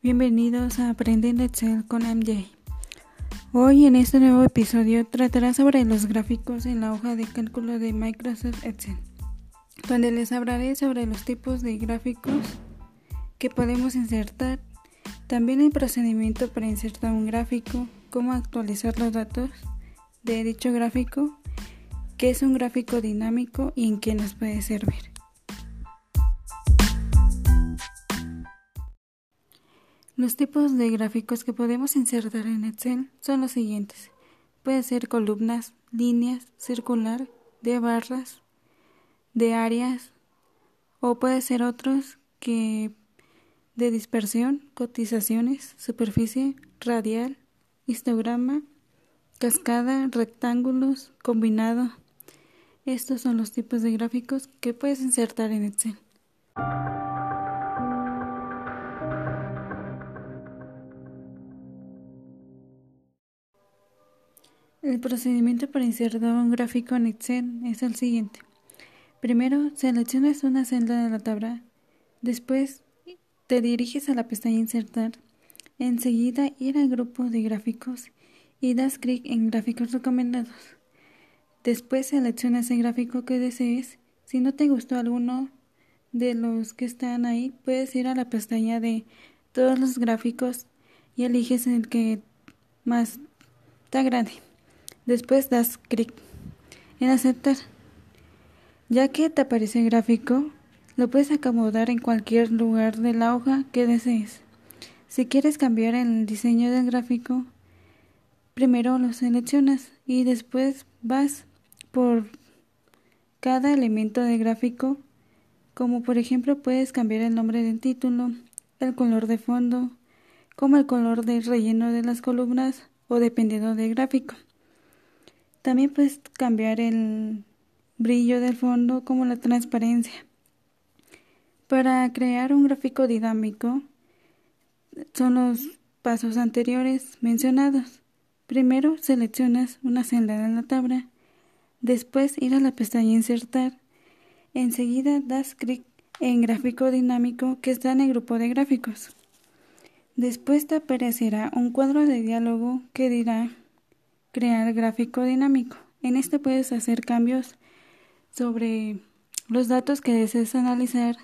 Bienvenidos a Aprendiendo Excel con MJ. Hoy en este nuevo episodio tratará sobre los gráficos en la hoja de cálculo de Microsoft Excel, donde les hablaré sobre los tipos de gráficos que podemos insertar, también el procedimiento para insertar un gráfico, cómo actualizar los datos de dicho gráfico, qué es un gráfico dinámico y en qué nos puede servir. Los tipos de gráficos que podemos insertar en Excel son los siguientes. Puede ser columnas, líneas, circular, de barras, de áreas, o puede ser otros que de dispersión, cotizaciones, superficie, radial, histograma, cascada, rectángulos, combinado. Estos son los tipos de gráficos que puedes insertar en Excel. El procedimiento para insertar un gráfico en Excel es el siguiente. Primero, seleccionas una celda de la tabla. Después, te diriges a la pestaña Insertar. Enseguida, ir al grupo de gráficos y das clic en Gráficos recomendados. Después, seleccionas el gráfico que desees. Si no te gustó alguno de los que están ahí, puedes ir a la pestaña de Todos los gráficos y eliges el que más te agrade. Después das clic en aceptar. Ya que te aparece el gráfico, lo puedes acomodar en cualquier lugar de la hoja que desees. Si quieres cambiar el diseño del gráfico, primero lo seleccionas y después vas por cada elemento del gráfico, como por ejemplo puedes cambiar el nombre del título, el color de fondo, como el color del relleno de las columnas o dependiendo del gráfico. También puedes cambiar el brillo del fondo como la transparencia. Para crear un gráfico dinámico son los pasos anteriores mencionados. Primero seleccionas una celda en la tabla, después ir a la pestaña Insertar, enseguida das clic en Gráfico dinámico que está en el grupo de gráficos. Después te aparecerá un cuadro de diálogo que dirá crear gráfico dinámico. En este puedes hacer cambios sobre los datos que desees analizar,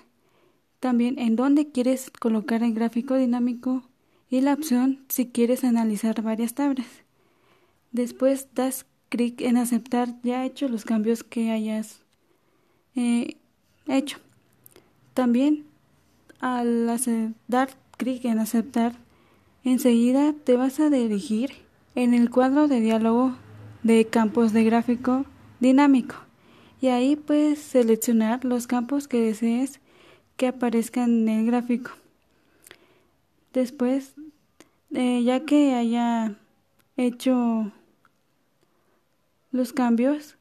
también en dónde quieres colocar el gráfico dinámico y la opción si quieres analizar varias tablas. Después das clic en aceptar ya hecho los cambios que hayas eh, hecho. También al dar clic en aceptar, enseguida te vas a dirigir en el cuadro de diálogo de campos de gráfico dinámico y ahí puedes seleccionar los campos que desees que aparezcan en el gráfico. Después, eh, ya que haya hecho los cambios,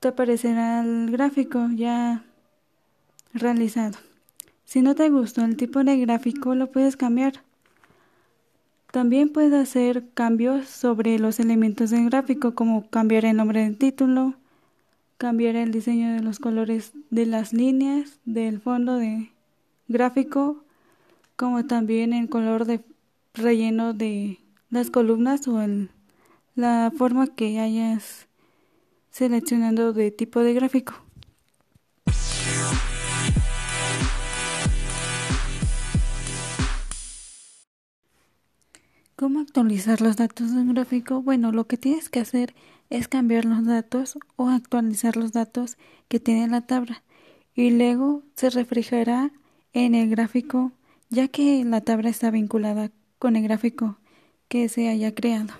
te aparecerá el gráfico ya realizado. Si no te gustó el tipo de gráfico, lo puedes cambiar. También puede hacer cambios sobre los elementos del gráfico, como cambiar el nombre del título, cambiar el diseño de los colores de las líneas, del fondo de gráfico, como también el color de relleno de las columnas o la forma que hayas seleccionado de tipo de gráfico. ¿Cómo actualizar los datos de un gráfico? Bueno, lo que tienes que hacer es cambiar los datos o actualizar los datos que tiene la tabla y luego se reflejará en el gráfico ya que la tabla está vinculada con el gráfico que se haya creado.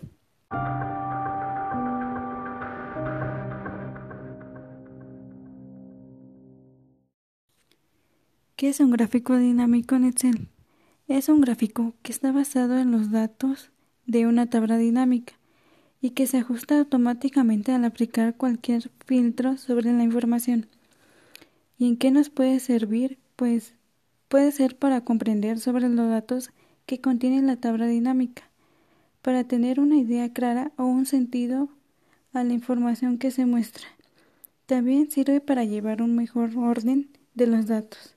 ¿Qué es un gráfico dinámico en Excel? Es un gráfico que está basado en los datos de una tabla dinámica y que se ajusta automáticamente al aplicar cualquier filtro sobre la información. ¿Y en qué nos puede servir? Pues puede ser para comprender sobre los datos que contiene la tabla dinámica, para tener una idea clara o un sentido a la información que se muestra. También sirve para llevar un mejor orden de los datos.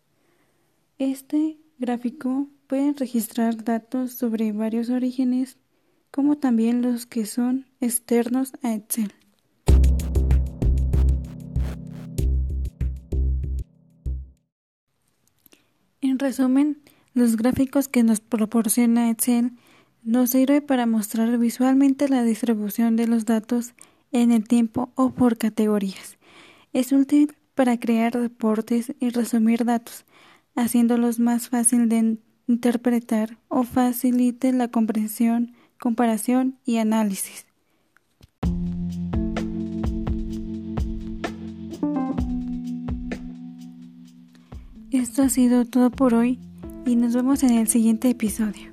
Este gráfico pueden registrar datos sobre varios orígenes, como también los que son externos a Excel. En resumen, los gráficos que nos proporciona Excel nos sirve para mostrar visualmente la distribución de los datos en el tiempo o por categorías. Es útil para crear reportes y resumir datos, haciéndolos más fácil de interpretar o facilite la comprensión, comparación y análisis. Esto ha sido todo por hoy y nos vemos en el siguiente episodio.